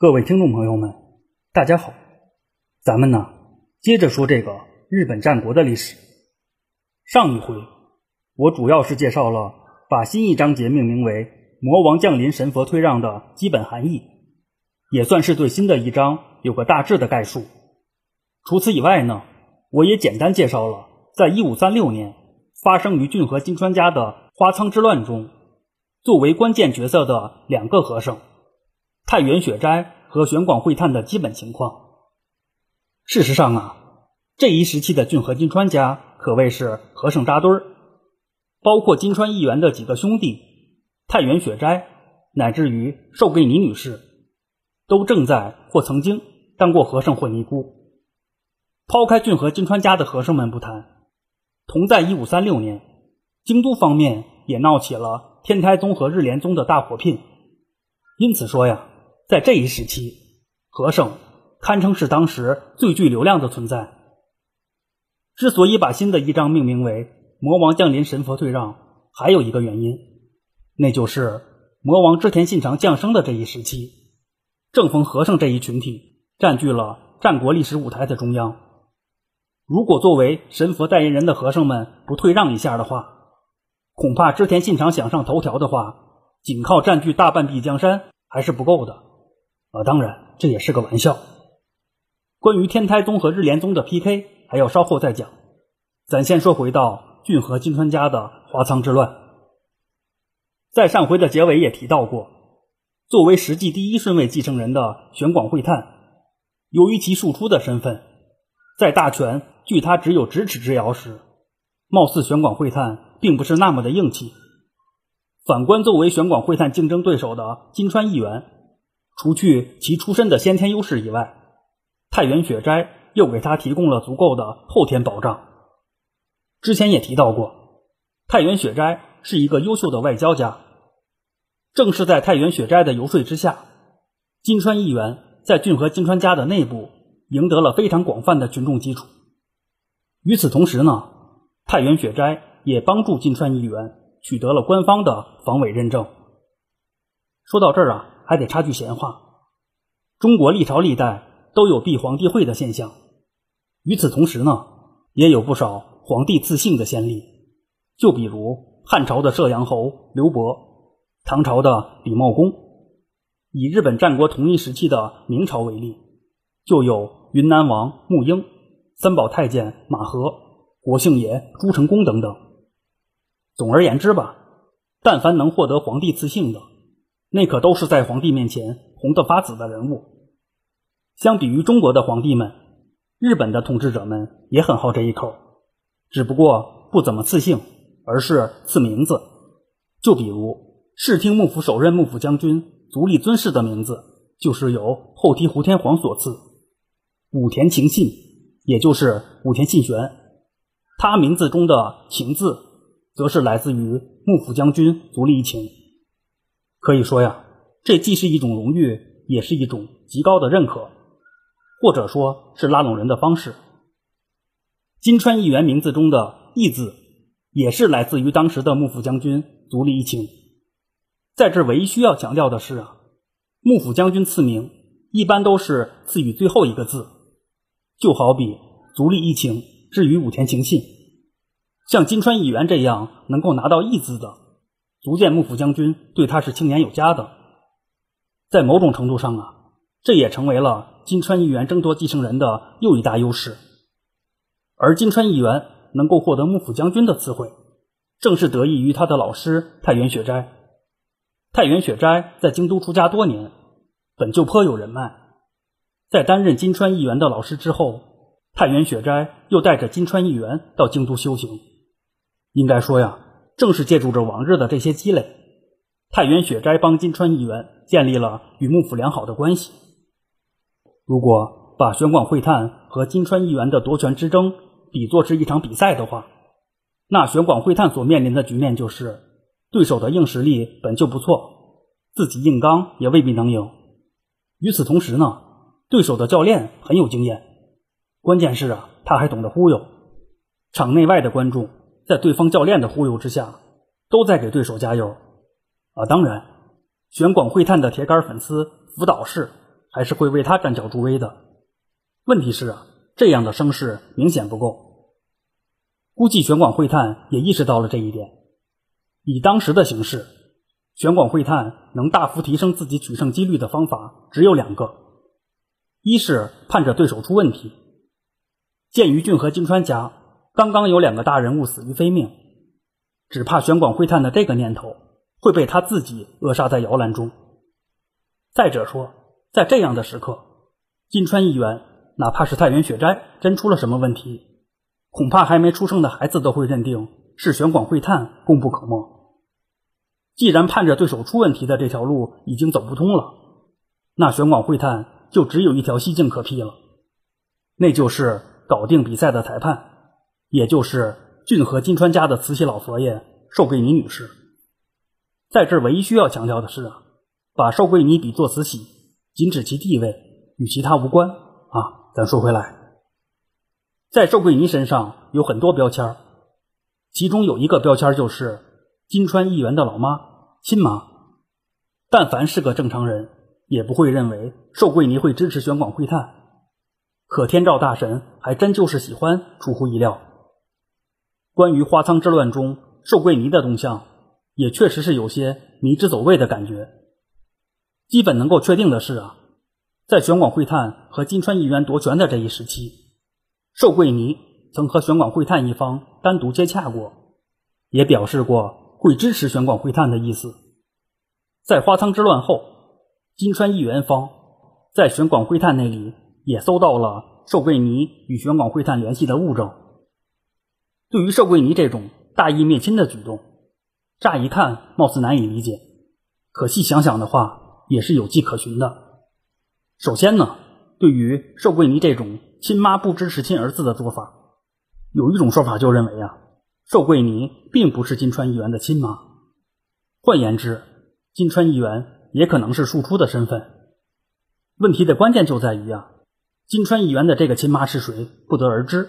各位听众朋友们，大家好，咱们呢接着说这个日本战国的历史。上一回我主要是介绍了把新一章节命名为“魔王降临，神佛退让”的基本含义，也算是对新的一章有个大致的概述。除此以外呢，我也简单介绍了在一五三六年发生于骏河金川家的花仓之乱中，作为关键角色的两个和尚。太原雪斋和玄广会探的基本情况。事实上啊，这一时期的骏河金川家可谓是和尚扎堆儿，包括金川议员的几个兄弟太原雪斋，乃至于寿贵尼女士，都正在或曾经当过和尚或尼姑。抛开骏河金川家的和尚们不谈，同在一五三六年，京都方面也闹起了天台宗和日莲宗的大火拼。因此说呀。在这一时期，和尚堪称是当时最具流量的存在。之所以把新的一章命名为“魔王降临，神佛退让”，还有一个原因，那就是魔王织田信长降生的这一时期，正逢和尚这一群体占据了战国历史舞台的中央。如果作为神佛代言人的和尚们不退让一下的话，恐怕织田信长想上头条的话，仅靠占据大半壁江山还是不够的。啊，当然，这也是个玩笑。关于天台宗和日莲宗的 PK，还要稍后再讲。咱先说回到骏河金川家的华仓之乱。在上回的结尾也提到过，作为实际第一顺位继承人的玄广会探，由于其庶出的身份，在大权距他只有咫尺之遥时，貌似玄广会探并不是那么的硬气。反观作为玄广会探竞争对手的金川议员。除去其出身的先天优势以外，太原雪斋又给他提供了足够的后天保障。之前也提到过，太原雪斋是一个优秀的外交家。正是在太原雪斋的游说之下，金川议员在骏河金川家的内部赢得了非常广泛的群众基础。与此同时呢，太原雪斋也帮助金川议员取得了官方的防伪认证。说到这儿啊。还得插句闲话，中国历朝历代都有避皇帝讳的现象，与此同时呢，也有不少皇帝赐姓的先例。就比如汉朝的射阳侯刘伯，唐朝的李茂公，以日本战国同一时期的明朝为例，就有云南王穆英、三宝太监马和、国姓爷朱成功等等。总而言之吧，但凡能获得皇帝赐姓的。那可都是在皇帝面前红得发紫的人物。相比于中国的皇帝们，日本的统治者们也很好这一口，只不过不怎么赐姓，而是赐名字。就比如室町幕府首任幕府将军足利尊氏的名字，就是由后醍醐天皇所赐。武田晴信，也就是武田信玄，他名字中的“晴”字，则是来自于幕府将军足利义晴。可以说呀，这既是一种荣誉，也是一种极高的认可，或者说是拉拢人的方式。金川议员名字中的“义”字，也是来自于当时的幕府将军足利义晴。在这唯一需要强调的是啊，幕府将军赐名一般都是赐予最后一个字，就好比足利义晴至于武田晴信，像金川议员这样能够拿到“义”字的。足见幕府将军对他是青年有加的，在某种程度上啊，这也成为了金川议员争夺继承人的又一大优势。而金川议员能够获得幕府将军的词汇，正是得益于他的老师太原雪斋。太原雪斋在京都出家多年，本就颇有人脉。在担任金川议员的老师之后，太原雪斋又带着金川议员到京都修行。应该说呀。正是借助着往日的这些积累，太原雪斋帮金川议员建立了与幕府良好的关系。如果把玄广会探和金川议员的夺权之争比作是一场比赛的话，那玄广会探所面临的局面就是，对手的硬实力本就不错，自己硬刚也未必能赢。与此同时呢，对手的教练很有经验，关键是啊，他还懂得忽悠，场内外的观众。在对方教练的忽悠之下，都在给对手加油啊！当然，玄广会探的铁杆粉丝福岛氏还是会为他站脚助威的。问题是啊，这样的声势明显不够。估计玄广会探也意识到了这一点。以当时的形势，玄广会探能大幅提升自己取胜几率的方法只有两个：一是盼着对手出问题。鉴于俊和金川家刚刚有两个大人物死于非命，只怕玄广会探的这个念头会被他自己扼杀在摇篮中。再者说，在这样的时刻，金川议员哪怕是太原雪斋真出了什么问题，恐怕还没出生的孩子都会认定是玄广会探功不可没。既然盼着对手出问题的这条路已经走不通了，那玄广会探就只有一条西径可辟了，那就是搞定比赛的裁判，也就是俊和金川家的慈禧老佛爷寿桂尼女士。在这唯一需要强调的是啊，把寿桂尼比作慈禧，仅指其地位，与其他无关啊。咱说回来，在寿桂尼身上有很多标签，其中有一个标签就是金川议员的老妈。亲妈，但凡是个正常人，也不会认为寿桂尼会支持玄广会探。可天照大神还真就是喜欢出乎意料。关于花仓之乱中寿桂尼的动向，也确实是有些迷之走位的感觉。基本能够确定的是啊，在玄广会探和金川议员夺权的这一时期，寿桂尼曾和玄广会探一方单独接洽过，也表示过。会支持玄广会探的意思。在花仓之乱后，金川议员方在玄广会探那里也搜到了寿桂尼与玄广会探联系的物证。对于寿桂尼这种大义灭亲的举动，乍一看貌似难以理解，可细想想的话，也是有迹可循的。首先呢，对于寿桂尼这种亲妈不支持亲儿子的做法，有一种说法就认为啊。寿桂尼并不是金川议员的亲妈，换言之，金川议员也可能是庶出的身份。问题的关键就在于啊，金川议员的这个亲妈是谁，不得而知。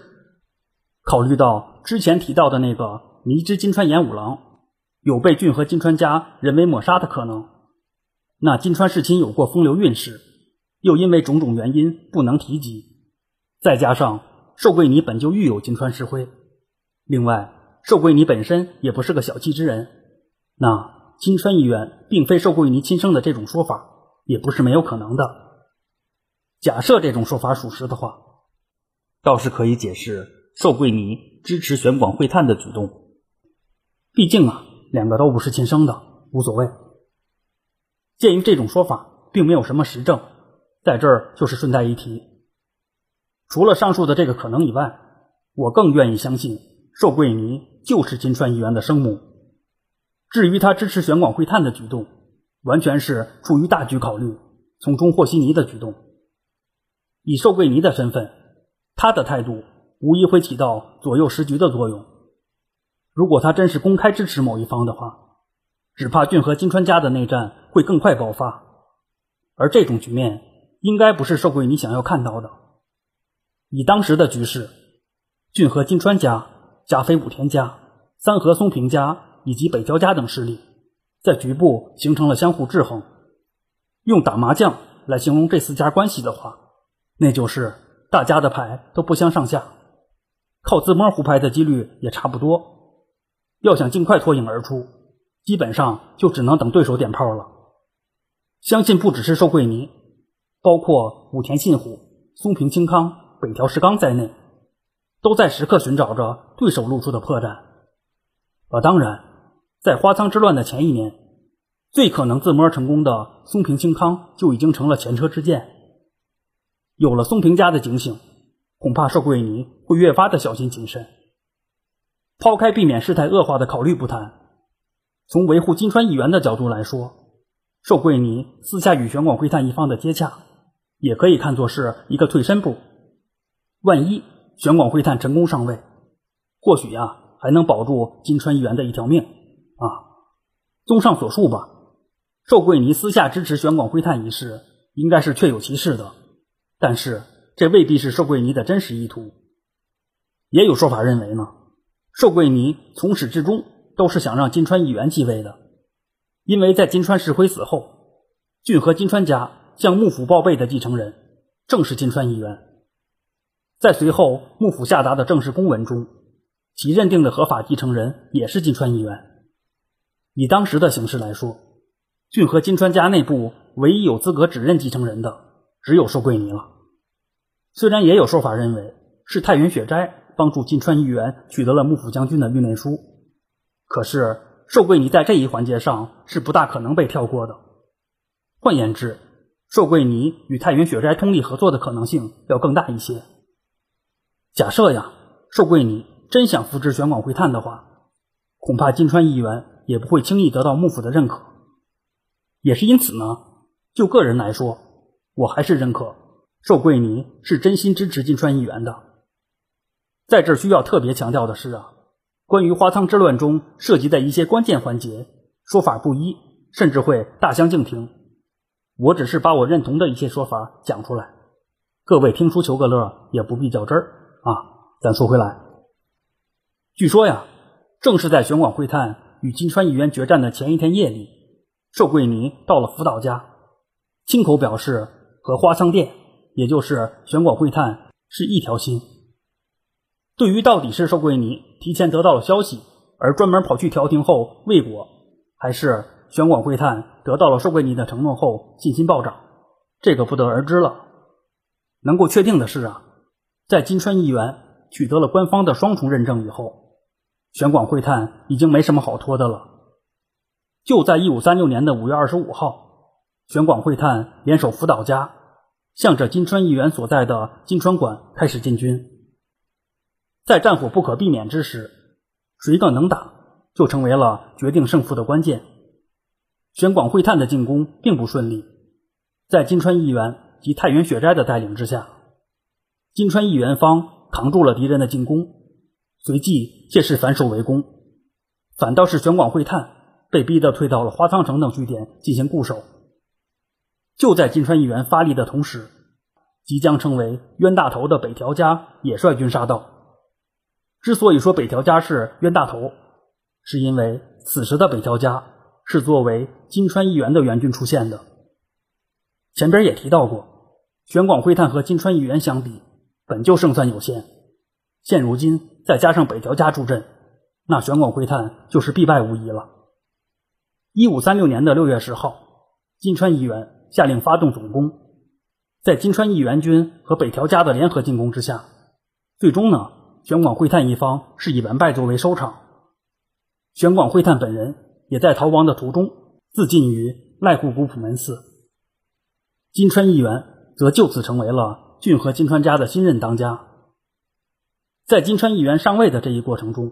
考虑到之前提到的那个迷之金川演五郎有被俊和金川家人为抹杀的可能，那金川世亲有过风流韵事，又因为种种原因不能提及，再加上寿桂尼本就育有金川世辉，另外。寿桂尼本身也不是个小气之人，那金川议员并非寿桂尼亲生的这种说法也不是没有可能的。假设这种说法属实的话，倒是可以解释寿桂尼支持玄广会探的举动。毕竟啊，两个都不是亲生的，无所谓。鉴于这种说法并没有什么实证，在这儿就是顺带一提。除了上述的这个可能以外，我更愿意相信。寿桂尼就是金川议员的生母。至于他支持玄广会探的举动，完全是出于大局考虑，从中和稀泥的举动。以寿桂尼的身份，他的态度无疑会起到左右时局的作用。如果他真是公开支持某一方的话，只怕俊和金川家的内战会更快爆发，而这种局面应该不是寿桂你想要看到的。以当时的局势，俊和金川家。加菲武田家、三河松平家以及北条家等势力，在局部形成了相互制衡。用打麻将来形容这四家关系的话，那就是大家的牌都不相上下，靠自摸胡牌的几率也差不多。要想尽快脱颖而出，基本上就只能等对手点炮了。相信不只是寿桂尼，包括武田信虎、松平清康、北条时纲在内。都在时刻寻找着对手露出的破绽，啊当然，在花仓之乱的前一年，最可能自摸成功的松平清康就已经成了前车之鉴。有了松平家的警醒，恐怕寿桂尼会越发的小心谨慎。抛开避免事态恶化的考虑不谈，从维护金川议员的角度来说，寿桂尼私下与玄广会探一方的接洽，也可以看作是一个退身步。万一……玄广会探成功上位，或许呀还能保住金川议员的一条命啊。综上所述吧，寿桂尼私下支持玄广会探一事，应该是确有其事的。但是这未必是寿桂尼的真实意图。也有说法认为呢，寿桂尼从始至终都是想让金川议员继位的，因为在金川世辉死后，俊和金川家向幕府报备的继承人正是金川议员。在随后幕府下达的正式公文中，其认定的合法继承人也是金川议员。以当时的形势来说，骏和金川家内部唯一有资格指认继承人的只有寿桂尼了。虽然也有说法认为是太原雪斋帮助金川议员取得了幕府将军的御内书，可是寿桂尼在这一环节上是不大可能被跳过的。换言之，寿桂尼与太原雪斋通力合作的可能性要更大一些。假设呀，寿桂尼真想扶植玄广会探的话，恐怕金川议员也不会轻易得到幕府的认可。也是因此呢，就个人来说，我还是认可寿桂尼是真心支持金川议员的。在这需要特别强调的是啊，关于花仓之乱中涉及的一些关键环节，说法不一，甚至会大相径庭。我只是把我认同的一些说法讲出来，各位听书求个乐，也不必较真儿啊。咱说回来，据说呀，正是在玄广会探与金川议员决战的前一天夜里。寿桂尼到了福岛家，亲口表示和花仓殿，也就是玄广会探是一条心。对于到底是寿桂尼提前得到了消息而专门跑去调停后未果，还是玄广会探得到了寿桂尼的承诺后信心暴涨，这个不得而知了。能够确定的是啊，在金川议员取得了官方的双重认证以后，玄广会探已经没什么好拖的了。就在一五三六年的五月二十五号，玄广会探联手福岛家，向着金川议员所在的金川馆开始进军。在战火不可避免之时，谁更能打，就成为了决定胜负的关键。玄广会探的进攻并不顺利，在金川议员及太原雪斋的带领之下，金川议员方扛住了敌人的进攻，随即借势反守为攻，反倒是玄广会探。被逼得退到了花仓城等据点进行固守。就在金川议员发力的同时，即将成为冤大头的北条家也率军杀到。之所以说北条家是冤大头，是因为此时的北条家是作为金川议员的援军出现的。前边也提到过，玄广会探和金川议员相比，本就胜算有限，现如今再加上北条家助阵，那玄广会探就是必败无疑了。一五三六年的六月十号，金川议员下令发动总攻，在金川议员军和北条家的联合进攻之下，最终呢，玄广会探一方是以完败作为收场。玄广会探本人也在逃亡的途中自尽于濑户古朴门寺。金川议员则就此成为了骏和金川家的新任当家。在金川议员上位的这一过程中，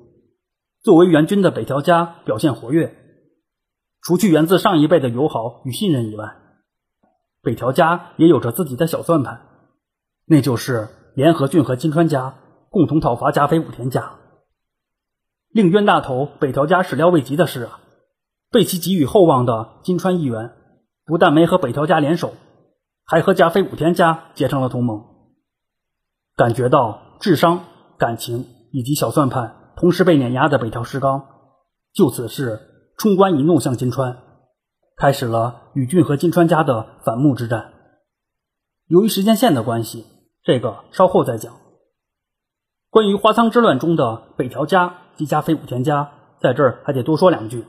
作为援军的北条家表现活跃。除去源自上一辈的友好与信任以外，北条家也有着自己的小算盘，那就是联合骏和金川家共同讨伐加菲武田家。令冤大头北条家始料未及的是啊，被其给予厚望的金川议员不但没和北条家联手，还和加菲武田家结成了同盟。感觉到智商、感情以及小算盘同时被碾压的北条氏纲，就此事。冲冠一怒向金川，开始了与俊和金川家的反目之战。由于时间线的关系，这个稍后再讲。关于花仓之乱中的北条家及加菲武田家，在这儿还得多说两句。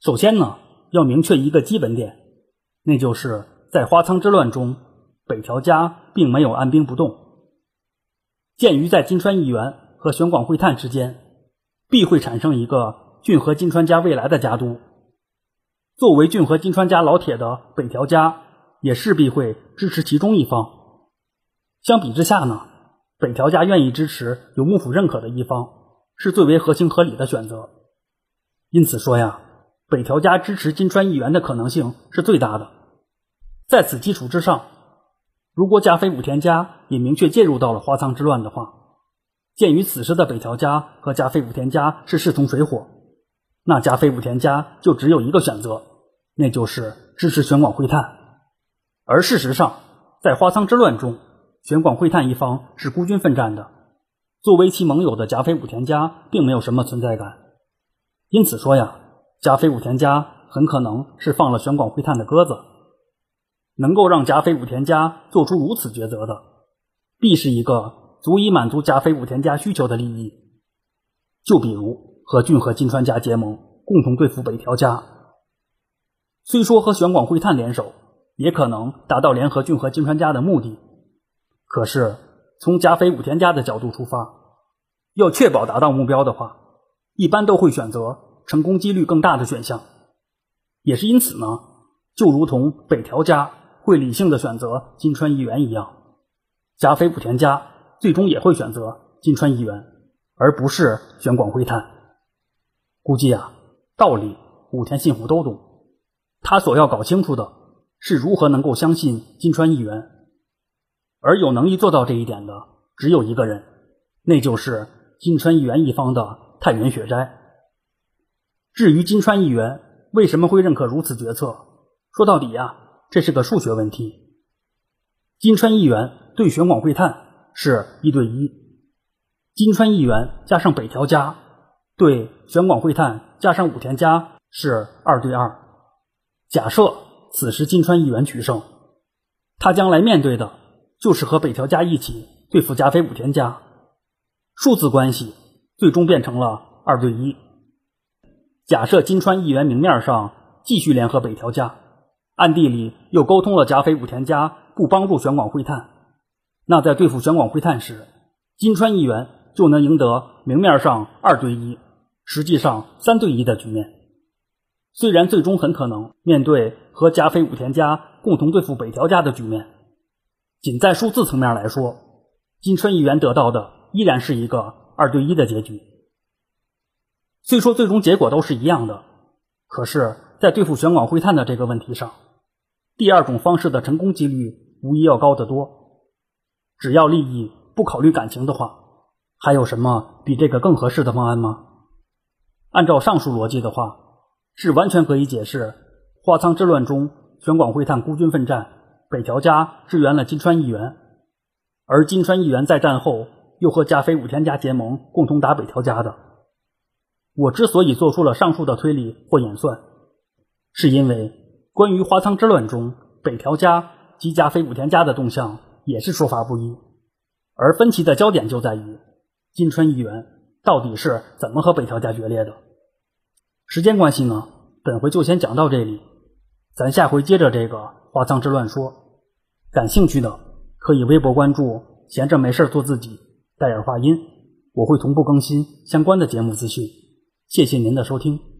首先呢，要明确一个基本点，那就是在花仓之乱中，北条家并没有按兵不动。鉴于在金川议员和玄广会探之间，必会产生一个。骏和金川家未来的家督，作为骏和金川家老铁的北条家，也势必会支持其中一方。相比之下呢，北条家愿意支持有幕府认可的一方，是最为合情合理的选择。因此说呀，北条家支持金川议员的可能性是最大的。在此基础之上，如果加菲武田家也明确介入到了花仓之乱的话，鉴于此时的北条家和加菲武田家是势同水火。那加菲武田家就只有一个选择，那就是支持玄广会探。而事实上，在花仓之乱中，玄广会探一方是孤军奋战的，作为其盟友的甲斐武田家并没有什么存在感。因此说呀，甲斐武田家很可能是放了玄广会探的鸽子。能够让甲斐武田家做出如此抉择的，必是一个足以满足甲斐武田家需求的利益。就比如和骏河金川家结盟，共同对付北条家。虽说和玄广会探联手，也可能达到联合骏河金川家的目的，可是从加菲武田家的角度出发，要确保达到目标的话，一般都会选择成功几率更大的选项。也是因此呢，就如同北条家会理性的选择金川议员一样，加菲武田家最终也会选择金川议员，而不是玄广会探。估计啊，道理武田信虎都懂。他所要搞清楚的是如何能够相信金川议员，而有能力做到这一点的只有一个人，那就是金川议员一方的太原雪斋。至于金川议员为什么会认可如此决策，说到底呀，这是个数学问题。金川议员对玄广会探是一对一，金川议员加上北条家对玄广会探加上武田家是二对二。假设此时金川议员取胜，他将来面对的就是和北条家一起对付加菲武田家，数字关系最终变成了二对一。假设金川议员明面上继续联合北条家，暗地里又沟通了加菲武田家不帮助玄广会探，那在对付玄广会探时，金川议员就能赢得明面上二对一，实际上三对一的局面。虽然最终很可能面对和加菲武田家共同对付北条家的局面，仅在数字层面来说，金川议员得到的依然是一个二对一的结局。虽说最终结果都是一样的，可是，在对付玄广会探的这个问题上，第二种方式的成功几率无疑要高得多。只要利益不考虑感情的话，还有什么比这个更合适的方案吗？按照上述逻辑的话。是完全可以解释花仓之乱中玄广会探孤军奋战，北条家支援了金川议员，而金川议员在战后又和加菲武田家结盟，共同打北条家的。我之所以做出了上述的推理或演算，是因为关于花仓之乱中北条家及加菲武田家的动向也是说法不一，而分歧的焦点就在于金川议员到底是怎么和北条家决裂的。时间关系呢，本回就先讲到这里，咱下回接着这个华藏之乱说。感兴趣的可以微博关注“闲着没事做自己”，戴尔话音，我会同步更新相关的节目资讯。谢谢您的收听。